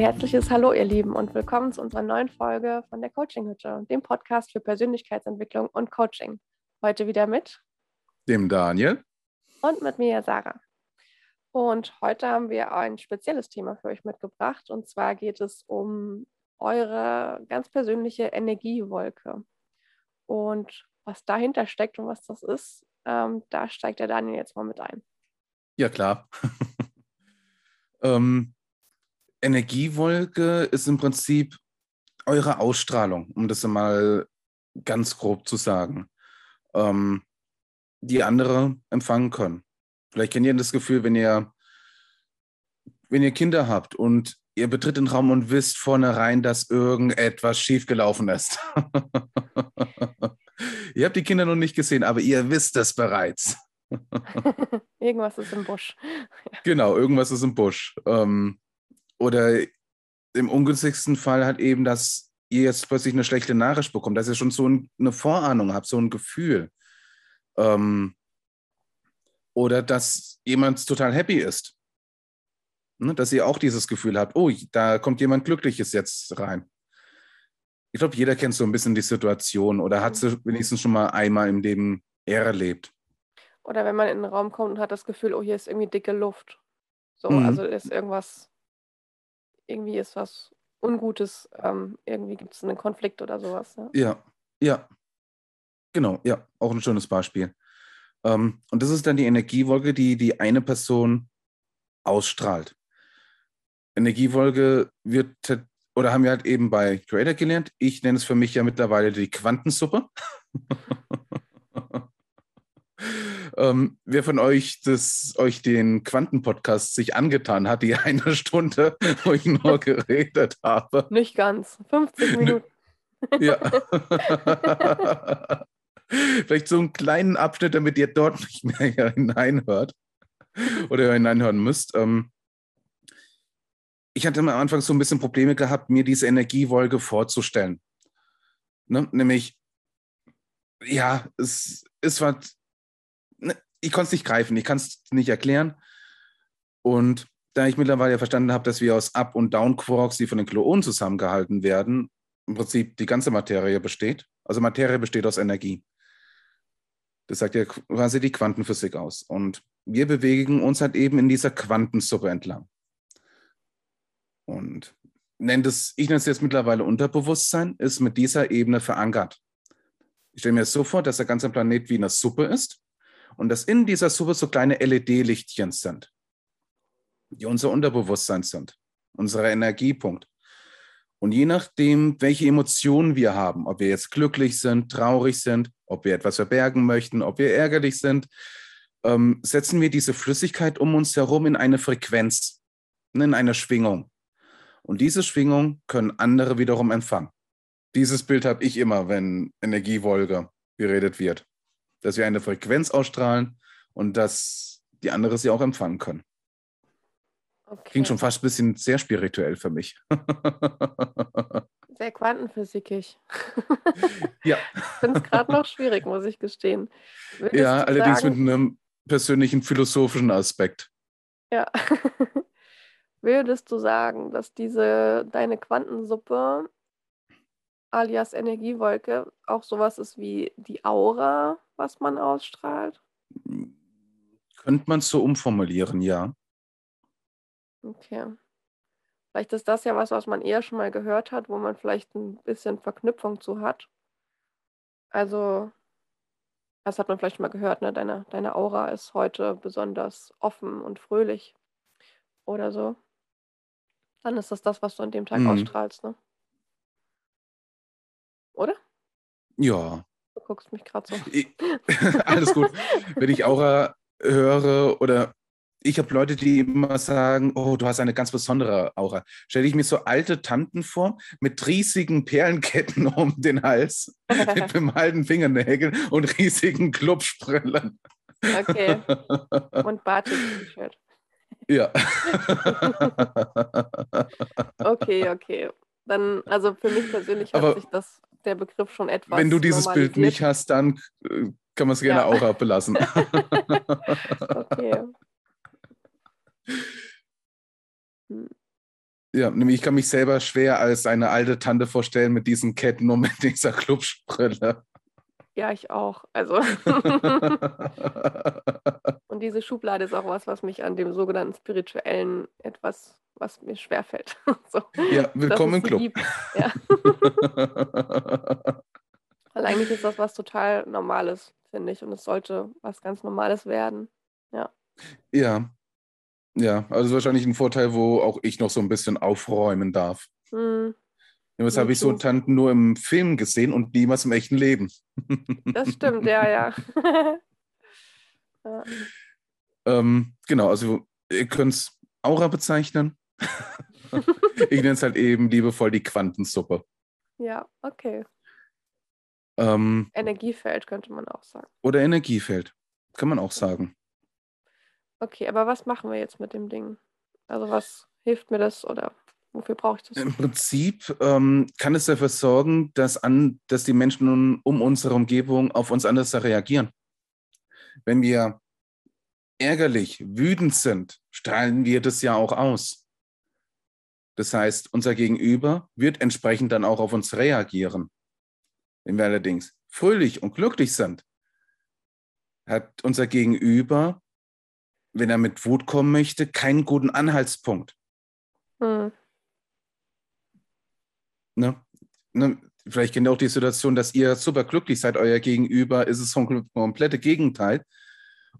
herzliches Hallo, ihr Lieben, und willkommen zu unserer neuen Folge von der Coaching Hütte, dem Podcast für Persönlichkeitsentwicklung und Coaching. Heute wieder mit dem Daniel und mit mir, Sarah. Und heute haben wir ein spezielles Thema für euch mitgebracht, und zwar geht es um eure ganz persönliche Energiewolke. Und was dahinter steckt und was das ist, ähm, da steigt der Daniel jetzt mal mit ein. Ja, klar. ähm, Energiewolke ist im Prinzip eure Ausstrahlung, um das mal ganz grob zu sagen, ähm, die andere empfangen können. Vielleicht kennt ihr das Gefühl, wenn ihr, wenn ihr Kinder habt und ihr betritt den Raum und wisst vornherein, dass irgendetwas schiefgelaufen ist. ihr habt die Kinder noch nicht gesehen, aber ihr wisst es bereits. irgendwas ist im Busch. genau, irgendwas ist im Busch. Ähm, oder im ungünstigsten Fall hat eben, dass ihr jetzt plötzlich eine schlechte Nachricht bekommt, dass ihr schon so eine Vorahnung habt, so ein Gefühl. Ähm, oder dass jemand total happy ist. Ne, dass ihr auch dieses Gefühl habt, oh, da kommt jemand Glückliches jetzt rein. Ich glaube, jeder kennt so ein bisschen die Situation oder hat sie wenigstens schon mal einmal im Leben erlebt. Oder wenn man in den Raum kommt und hat das Gefühl, oh, hier ist irgendwie dicke Luft. So, mhm. also ist irgendwas irgendwie ist was Ungutes, ähm, irgendwie gibt es einen Konflikt oder sowas. Ja? ja, ja. Genau, ja, auch ein schönes Beispiel. Ähm, und das ist dann die Energiewolke, die die eine Person ausstrahlt. Energiewolke wird, oder haben wir halt eben bei Creator gelernt. Ich nenne es für mich ja mittlerweile die Quantensuppe. Ähm, wer von euch das, euch den Quantenpodcast sich angetan hat, die eine Stunde, wo ich nur geredet habe? Nicht ganz, 50 Minuten. ja. Vielleicht so einen kleinen Abschnitt, damit ihr dort nicht mehr hineinhört oder hineinhören müsst. Ähm, ich hatte am Anfang so ein bisschen Probleme gehabt, mir diese Energiewolke vorzustellen. Ne? Nämlich, ja, es, es war ich konnte es nicht greifen, ich kann es nicht erklären. Und da ich mittlerweile verstanden habe, dass wir aus Up- und Down-Quarks, die von den Gluonen zusammengehalten werden, im Prinzip die ganze Materie besteht. Also Materie besteht aus Energie. Das sagt ja quasi die Quantenphysik aus. Und wir bewegen uns halt eben in dieser Quantensuppe entlang. Und nennt es, ich nenne es jetzt mittlerweile Unterbewusstsein, ist mit dieser Ebene verankert. Ich stelle mir so vor, dass der ganze Planet wie eine Suppe ist und dass in dieser Suppe so kleine LED-Lichtchen sind, die unser Unterbewusstsein sind, unser Energiepunkt. Und je nachdem, welche Emotionen wir haben, ob wir jetzt glücklich sind, traurig sind, ob wir etwas verbergen möchten, ob wir ärgerlich sind, ähm, setzen wir diese Flüssigkeit um uns herum in eine Frequenz, in eine Schwingung. Und diese Schwingung können andere wiederum empfangen. Dieses Bild habe ich immer, wenn Energiewolke geredet wird dass wir eine Frequenz ausstrahlen und dass die andere sie auch empfangen können. Okay. Klingt schon fast ein bisschen sehr spirituell für mich. sehr quantenphysikisch. ja. Ich finde es gerade noch schwierig, muss ich gestehen. Würdest ja, allerdings sagen, mit einem persönlichen philosophischen Aspekt. Ja. Würdest du sagen, dass diese deine Quantensuppe alias Energiewolke auch sowas ist wie die Aura, was man ausstrahlt? Könnte man es so umformulieren, ja. Okay. Vielleicht ist das ja was, was man eher schon mal gehört hat, wo man vielleicht ein bisschen Verknüpfung zu hat. Also, das hat man vielleicht schon mal gehört, ne? Deine, deine Aura ist heute besonders offen und fröhlich oder so. Dann ist das das, was du an dem Tag mhm. ausstrahlst, ne? Oder? Ja. Du guckst mich gerade so. alles gut. Wenn ich Aura höre oder ich habe Leute, die immer sagen, oh, du hast eine ganz besondere Aura. Stelle ich mir so alte Tanten vor mit riesigen Perlenketten um den Hals, mit bemalten Fingernägeln und riesigen Klubsprillen. Okay. Und Batik-T-Shirt. Ja. okay, okay. Dann, also für mich persönlich hat sich das der Begriff schon etwas. Wenn du dieses Bild nicht hast, dann äh, kann man es gerne ja. auch abbelassen. okay. Hm. Ja, nämlich ich kann mich selber schwer als eine alte Tante vorstellen mit diesen Ketten und mit dieser Clubsprille. Ja, ich auch. Also. und diese Schublade ist auch was, was mich an dem sogenannten spirituellen etwas, was mir schwerfällt. so, ja, willkommen im Club. Ja. Weil eigentlich ist das was total Normales, finde ich. Und es sollte was ganz Normales werden. Ja. Ja. Ja, also wahrscheinlich ein Vorteil, wo auch ich noch so ein bisschen aufräumen darf. Hm. Das habe ich so Tanten nur im Film gesehen und niemals im echten Leben. Das stimmt, ja, ja. ja. Ähm, genau, also ihr könnt es Aura bezeichnen. ich nenne es halt eben liebevoll die Quantensuppe. Ja, okay. Ähm, Energiefeld könnte man auch sagen. Oder Energiefeld, kann man auch sagen. Okay, aber was machen wir jetzt mit dem Ding? Also was hilft mir das oder wofür brauche ich das? Im Prinzip ähm, kann es dafür sorgen, dass, an, dass die Menschen um unsere Umgebung auf uns anders reagieren. Wenn wir ärgerlich, wütend sind, strahlen wir das ja auch aus. Das heißt, unser Gegenüber wird entsprechend dann auch auf uns reagieren. Wenn wir allerdings fröhlich und glücklich sind, hat unser Gegenüber, wenn er mit Wut kommen möchte, keinen guten Anhaltspunkt. Hm. Ne? Ne? Vielleicht kennt ihr auch die Situation, dass ihr super glücklich seid, euer Gegenüber ist es vom komplette Gegenteil.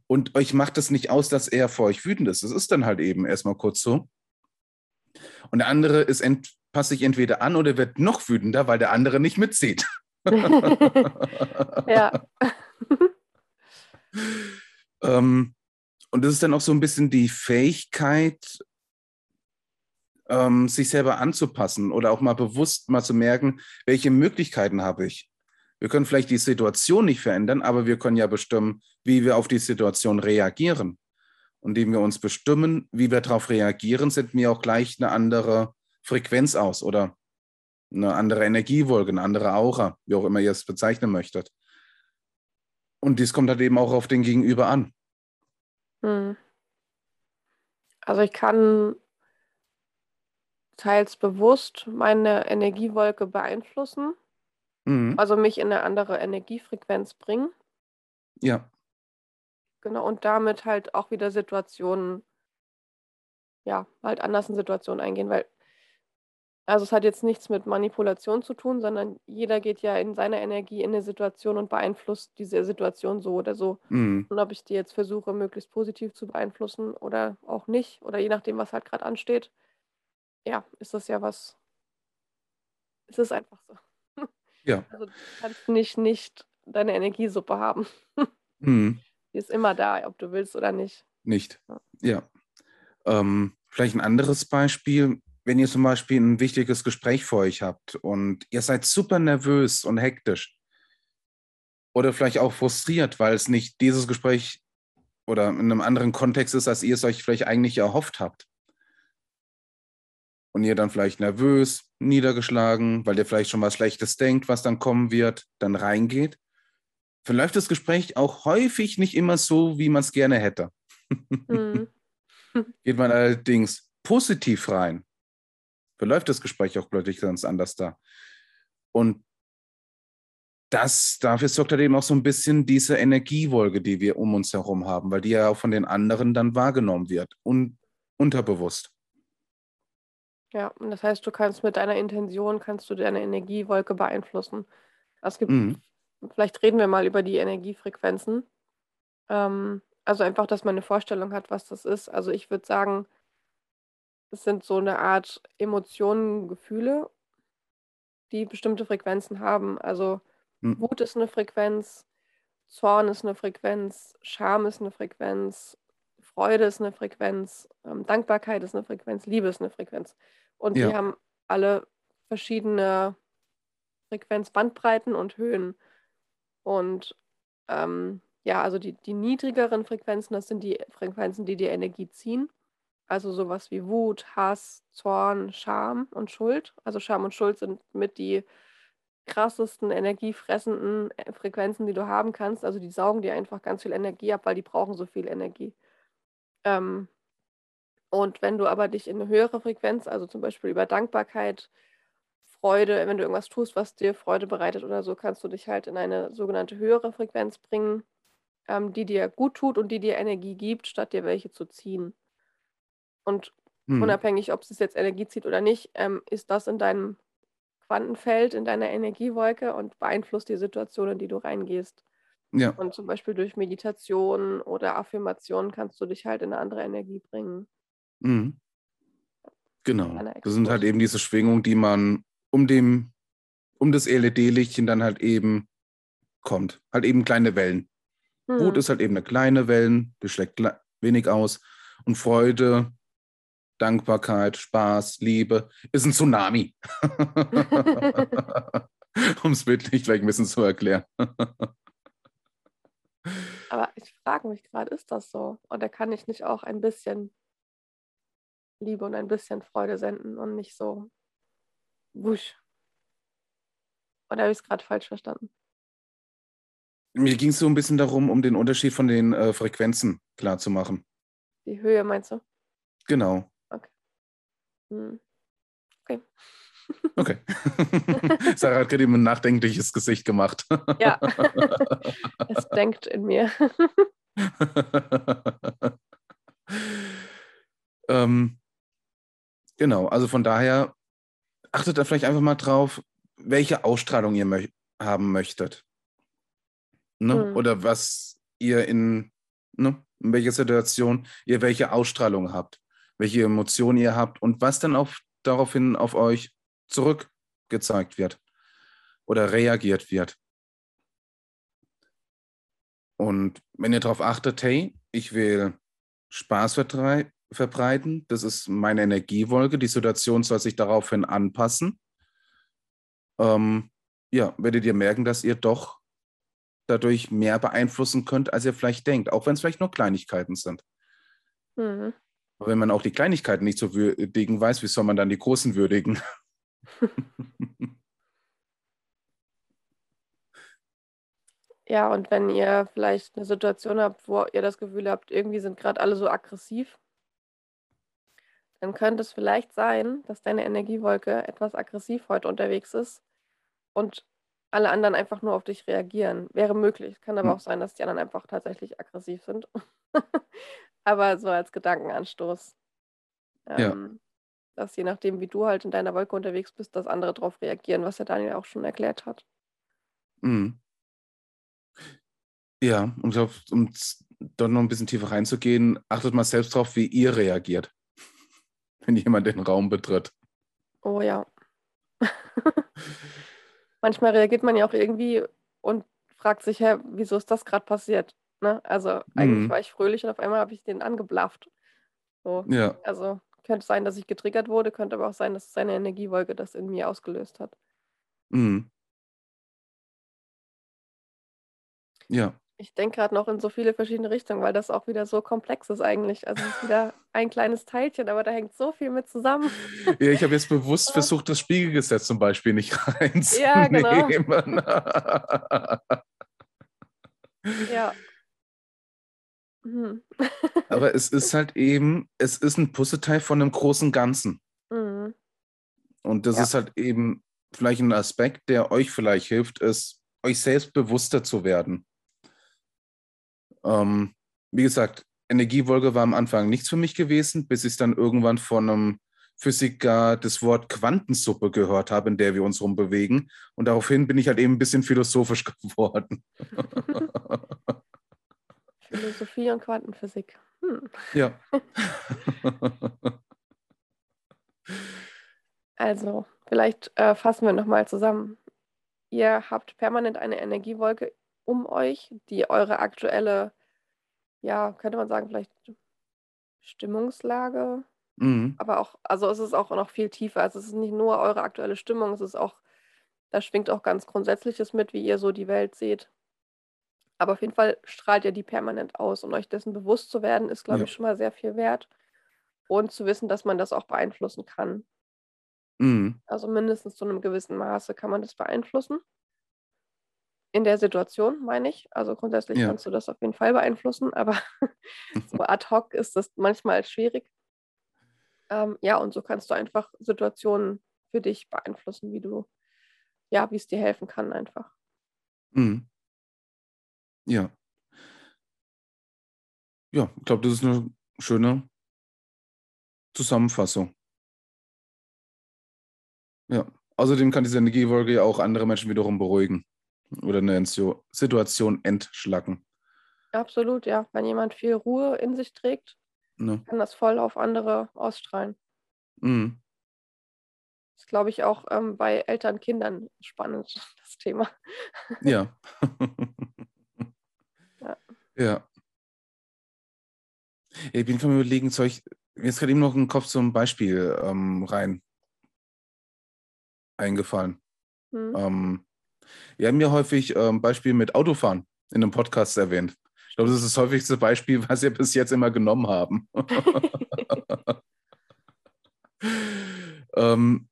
Und euch macht es nicht aus, dass er vor euch wütend ist. Das ist dann halt eben erstmal kurz so. Und der andere ist ent, passt sich entweder an oder wird noch wütender, weil der andere nicht mitzieht. ja. ähm, und das ist dann auch so ein bisschen die Fähigkeit, ähm, sich selber anzupassen oder auch mal bewusst mal zu merken, welche Möglichkeiten habe ich. Wir können vielleicht die Situation nicht verändern, aber wir können ja bestimmen, wie wir auf die Situation reagieren. Und indem wir uns bestimmen, wie wir darauf reagieren, senden wir auch gleich eine andere Frequenz aus oder eine andere Energiewolke, eine andere Aura, wie auch immer ihr es bezeichnen möchtet. Und dies kommt halt eben auch auf den Gegenüber an. Hm. Also ich kann teils bewusst meine Energiewolke beeinflussen, mhm. also mich in eine andere Energiefrequenz bringen. Ja. Genau, und damit halt auch wieder Situationen, ja, halt anders in Situationen eingehen, weil also es hat jetzt nichts mit Manipulation zu tun, sondern jeder geht ja in seiner Energie in eine Situation und beeinflusst diese Situation so oder so. Mhm. Und ob ich die jetzt versuche, möglichst positiv zu beeinflussen oder auch nicht, oder je nachdem, was halt gerade ansteht, ja, ist das ja was. Es ist einfach so. Ja. Also du kannst nicht, nicht deine Energiesuppe haben. Mhm. Die ist immer da, ob du willst oder nicht. Nicht. Ja. Ähm, vielleicht ein anderes Beispiel wenn ihr zum Beispiel ein wichtiges Gespräch vor euch habt und ihr seid super nervös und hektisch oder vielleicht auch frustriert, weil es nicht dieses Gespräch oder in einem anderen Kontext ist, als ihr es euch vielleicht eigentlich erhofft habt. Und ihr dann vielleicht nervös, niedergeschlagen, weil ihr vielleicht schon was Schlechtes denkt, was dann kommen wird, dann reingeht, verläuft das Gespräch auch häufig nicht immer so, wie man es gerne hätte. Mhm. Geht man allerdings positiv rein, verläuft das Gespräch auch plötzlich ganz anders da. Und das, dafür sorgt halt eben auch so ein bisschen diese Energiewolke, die wir um uns herum haben, weil die ja auch von den anderen dann wahrgenommen wird und unterbewusst. Ja, und das heißt, du kannst mit deiner Intention, kannst du deine Energiewolke beeinflussen. Es gibt, mhm. vielleicht reden wir mal über die Energiefrequenzen. Ähm, also einfach, dass man eine Vorstellung hat, was das ist. Also ich würde sagen, es sind so eine Art Emotionen, Gefühle, die bestimmte Frequenzen haben. Also Mhm. Wut ist eine Frequenz, Zorn ist eine Frequenz, Scham ist eine Frequenz, Freude ist eine Frequenz, ähm, Dankbarkeit ist eine Frequenz, Liebe ist eine Frequenz. Und die haben alle verschiedene Frequenzbandbreiten und Höhen. Und ähm, ja, also die, die niedrigeren Frequenzen, das sind die Frequenzen, die die Energie ziehen. Also sowas wie Wut, Hass, Zorn, Scham und Schuld. Also Scham und Schuld sind mit die krassesten energiefressenden äh, Frequenzen, die du haben kannst. Also die saugen dir einfach ganz viel Energie ab, weil die brauchen so viel Energie. Ähm, Und wenn du aber dich in eine höhere Frequenz, also zum Beispiel über Dankbarkeit, Freude, wenn du irgendwas tust, was dir Freude bereitet oder so, kannst du dich halt in eine sogenannte höhere Frequenz bringen, ähm, die dir gut tut und die dir Energie gibt, statt dir welche zu ziehen. Und Mhm. unabhängig, ob es jetzt Energie zieht oder nicht, ähm, ist das in deinem Quantenfeld, in deiner Energiewolke und beeinflusst die Situation, in die du reingehst. Ja. Und zum Beispiel durch Meditation oder Affirmation kannst du dich halt in eine andere Energie bringen. Mhm. Genau. Das sind halt eben diese Schwingungen, die man um dem, um das LED-Lichtchen dann halt eben kommt. Halt eben kleine Wellen. Wut Hm. ist halt eben eine kleine Wellen, die schlägt wenig aus. Und Freude, Dankbarkeit, Spaß, Liebe ist ein Tsunami. um es bildlich vielleicht ein bisschen zu erklären. Aber ich frage mich gerade, ist das so? Oder kann ich nicht auch ein bisschen Liebe und ein bisschen Freude senden und nicht so wusch? Oder habe ich es gerade falsch verstanden? Mir ging es so ein bisschen darum, um den Unterschied von den äh, Frequenzen klar zu machen. Die Höhe meinst du? Genau. Hm. Okay. Okay. Sarah hat gerade eben ein nachdenkliches Gesicht gemacht. Ja. Es denkt in mir. ähm, genau, also von daher achtet da vielleicht einfach mal drauf, welche Ausstrahlung ihr möch haben möchtet. Ne? Mhm. Oder was ihr in, ne? in welcher Situation ihr welche Ausstrahlung habt, welche Emotionen ihr habt und was dann auf, daraufhin auf euch zurückgezeigt wird oder reagiert wird. Und wenn ihr darauf achtet, hey, ich will Spaß vertrei- verbreiten, das ist meine Energiewolke, die Situation soll sich daraufhin anpassen, ähm, ja, werdet ihr merken, dass ihr doch dadurch mehr beeinflussen könnt, als ihr vielleicht denkt, auch wenn es vielleicht nur Kleinigkeiten sind. Mhm. Aber wenn man auch die Kleinigkeiten nicht zu würdigen weiß, wie soll man dann die großen würdigen? Ja, und wenn ihr vielleicht eine Situation habt, wo ihr das Gefühl habt, irgendwie sind gerade alle so aggressiv, dann könnte es vielleicht sein, dass deine Energiewolke etwas aggressiv heute unterwegs ist und alle anderen einfach nur auf dich reagieren. Wäre möglich. Kann aber Hm. auch sein, dass die anderen einfach tatsächlich aggressiv sind. Aber so als Gedankenanstoß. Ja. Ähm, dass je nachdem, wie du halt in deiner Wolke unterwegs bist, dass andere darauf reagieren, was der Daniel auch schon erklärt hat. Mhm. Ja, und ich glaube, um dort noch ein bisschen tiefer reinzugehen, achtet mal selbst drauf, wie ihr reagiert, wenn jemand den Raum betritt. Oh ja. Manchmal reagiert man ja auch irgendwie und fragt sich, hä, wieso ist das gerade passiert? Ne? Also eigentlich Mhm. war ich fröhlich und auf einmal habe ich den angeblafft. So. Ja, Also könnte sein, dass ich getriggert wurde, könnte aber auch sein, dass seine Energiewolke das in mir ausgelöst hat. mhm. Ja, Ich denke gerade noch in so viele verschiedene Richtungen, weil das auch wieder so komplex ist eigentlich. Also es ist wieder ein kleines Teilchen, aber da hängt so viel mit zusammen. ja ich habe jetzt bewusst versucht, das Spiegelgesetz zum Beispiel nicht Ja, genau. reinzunehmen. Ja. Hm. Aber es ist halt eben, es ist ein Puzzleteil von einem großen Ganzen. Mhm. Und das Ja. ist halt eben vielleicht ein Aspekt, der euch vielleicht hilft, ist, euch selbst bewusster zu werden. Ähm, wie gesagt, Energiewolke war am Anfang nichts für mich gewesen, bis ich dann irgendwann von einem Physiker das Wort Quantensuppe gehört habe, in der wir uns rumbewegen. Und daraufhin bin ich halt eben ein bisschen philosophisch geworden. Philosophie und Quantenphysik. Hm. ja. Also, vielleicht äh, fassen wir nochmal zusammen. Ihr habt permanent eine Energiewolke um euch, die eure aktuelle, ja, könnte man sagen, vielleicht Stimmungslage, mhm. aber auch, also es ist auch noch viel tiefer. Also es ist nicht nur eure aktuelle Stimmung, es ist auch, da schwingt auch ganz Grundsätzliches mit, wie ihr so die Welt seht. Aber auf jeden Fall strahlt ihr die permanent aus und euch dessen bewusst zu werden, ist, glaube Ja. ich, schon mal sehr viel wert. Und zu wissen, dass man das auch beeinflussen kann. Mhm. Also mindestens zu einem gewissen Maße kann man das beeinflussen. In der Situation, meine ich. Also grundsätzlich Ja. kannst du das auf jeden Fall beeinflussen, aber so ad hoc ist das manchmal schwierig. Ähm, ja, und so kannst du einfach Situationen für dich beeinflussen, wie du, ja, wie es dir helfen kann einfach. Mhm. Ja. Ja, ich glaube, das ist eine schöne Zusammenfassung. Ja. Außerdem kann diese Energiewolke ja auch andere Menschen wiederum beruhigen oder eine Situation entschlacken. Absolut, ja. Wenn jemand viel Ruhe in sich trägt, Ne? kann das voll auf andere ausstrahlen. Mhm. Das glaube ich auch ähm, bei Eltern, Kindern spannend, das Thema. Ja. Ja. ja. Ich bin vom Überlegen, soll ich, mir ist gerade eben noch ein Kopf zum Beispiel ähm, rein eingefallen. Hm. Ähm, wir haben ja häufig ähm, Beispiel mit Autofahren in einem Podcast erwähnt. Ich glaube, das ist das häufigste Beispiel, was wir bis jetzt immer genommen haben. ähm,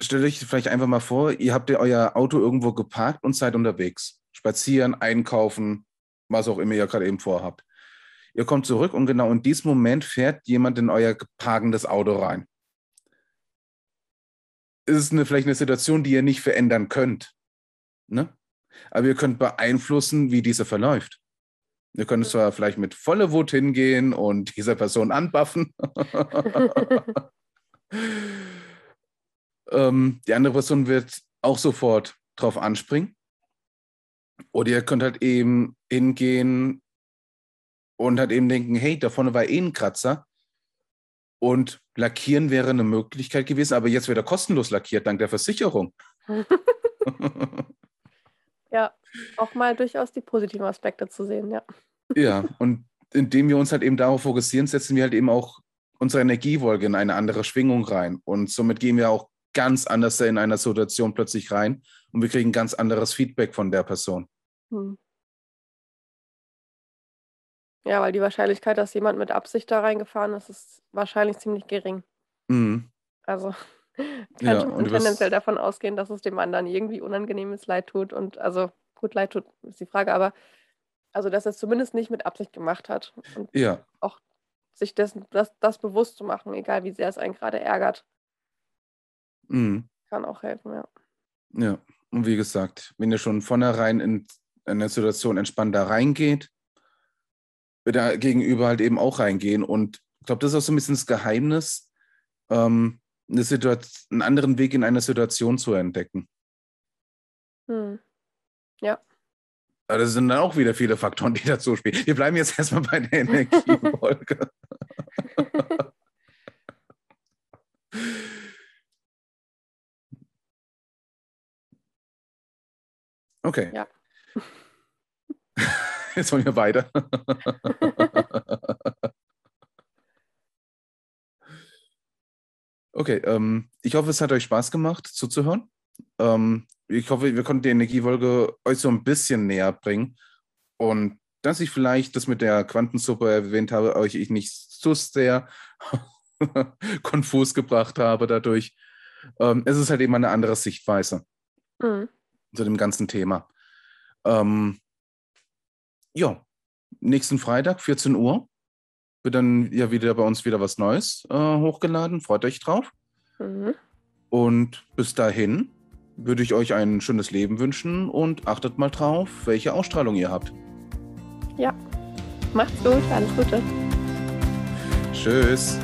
stellt euch vielleicht einfach mal vor, ihr habt ja euer Auto irgendwo geparkt und seid unterwegs. Spazieren, einkaufen, was auch immer ihr gerade eben vorhabt. Ihr kommt zurück und genau in diesem Moment fährt jemand in euer parkendes Auto rein. Ist eine, vielleicht eine Situation, die ihr nicht verändern könnt. Ne? Aber ihr könnt beeinflussen, wie diese verläuft. Ihr könnt zwar vielleicht mit voller Wut hingehen und dieser Person anbuffen. ähm, die andere Person wird auch sofort drauf anspringen. Oder ihr könnt halt eben hingehen und halt eben denken, hey, da vorne war eh ein Kratzer. Und lackieren wäre eine Möglichkeit gewesen, aber jetzt wird er kostenlos lackiert, dank der Versicherung. ja, auch mal durchaus die positiven Aspekte zu sehen, ja. Ja, und indem wir uns halt eben darauf fokussieren, setzen wir halt eben auch unsere Energiewolke in eine andere Schwingung rein. Und somit gehen wir auch ganz anders in einer Situation plötzlich rein und wir kriegen ganz anderes Feedback von der Person. Hm. Ja, weil die Wahrscheinlichkeit, dass jemand mit Absicht da reingefahren ist, ist wahrscheinlich ziemlich gering. Mhm. Also kann Ja, du tendenziell davon ausgehen, dass es dem anderen irgendwie unangenehmes Leid tut. Und also gut, Leid tut, ist die Frage, aber also dass er es zumindest nicht mit Absicht gemacht hat. Und ja, auch sich dessen, das, das bewusst zu machen, egal wie sehr es einen gerade ärgert, mhm. kann auch helfen, ja. ja. Und wie gesagt, wenn ihr schon vornherein in eine Situation entspannt da reingeht, der Gegenüber halt eben auch reingehen. Und ich glaube, das ist auch so ein bisschen das Geheimnis, ähm, eine Situation, einen anderen Weg in einer Situation zu entdecken. Hm. Ja. Aber das sind dann auch wieder viele Faktoren, die dazu spielen. Wir bleiben jetzt erstmal bei der Energiewolke. Okay, Ja. jetzt wollen wir weiter. Okay, ähm, ich hoffe, es hat euch Spaß gemacht zuzuhören. Ähm, ich hoffe, wir konnten die Energiewolke euch so ein bisschen näher bringen. Und dass ich vielleicht das mit der Quantensuppe erwähnt habe, euch ich nicht so sehr konfus gebracht habe dadurch. Ähm, es ist halt eben eine andere Sichtweise Hm. zu dem ganzen Thema. Ähm, ja, nächsten Freitag, 14 Uhr, wird dann ja wieder bei uns wieder was Neues äh, hochgeladen. Freut euch drauf. Mhm. Und bis dahin würde ich euch ein schönes Leben wünschen und achtet mal drauf, welche Ausstrahlung ihr habt. Ja. Macht's gut, alles Gute. Tschüss.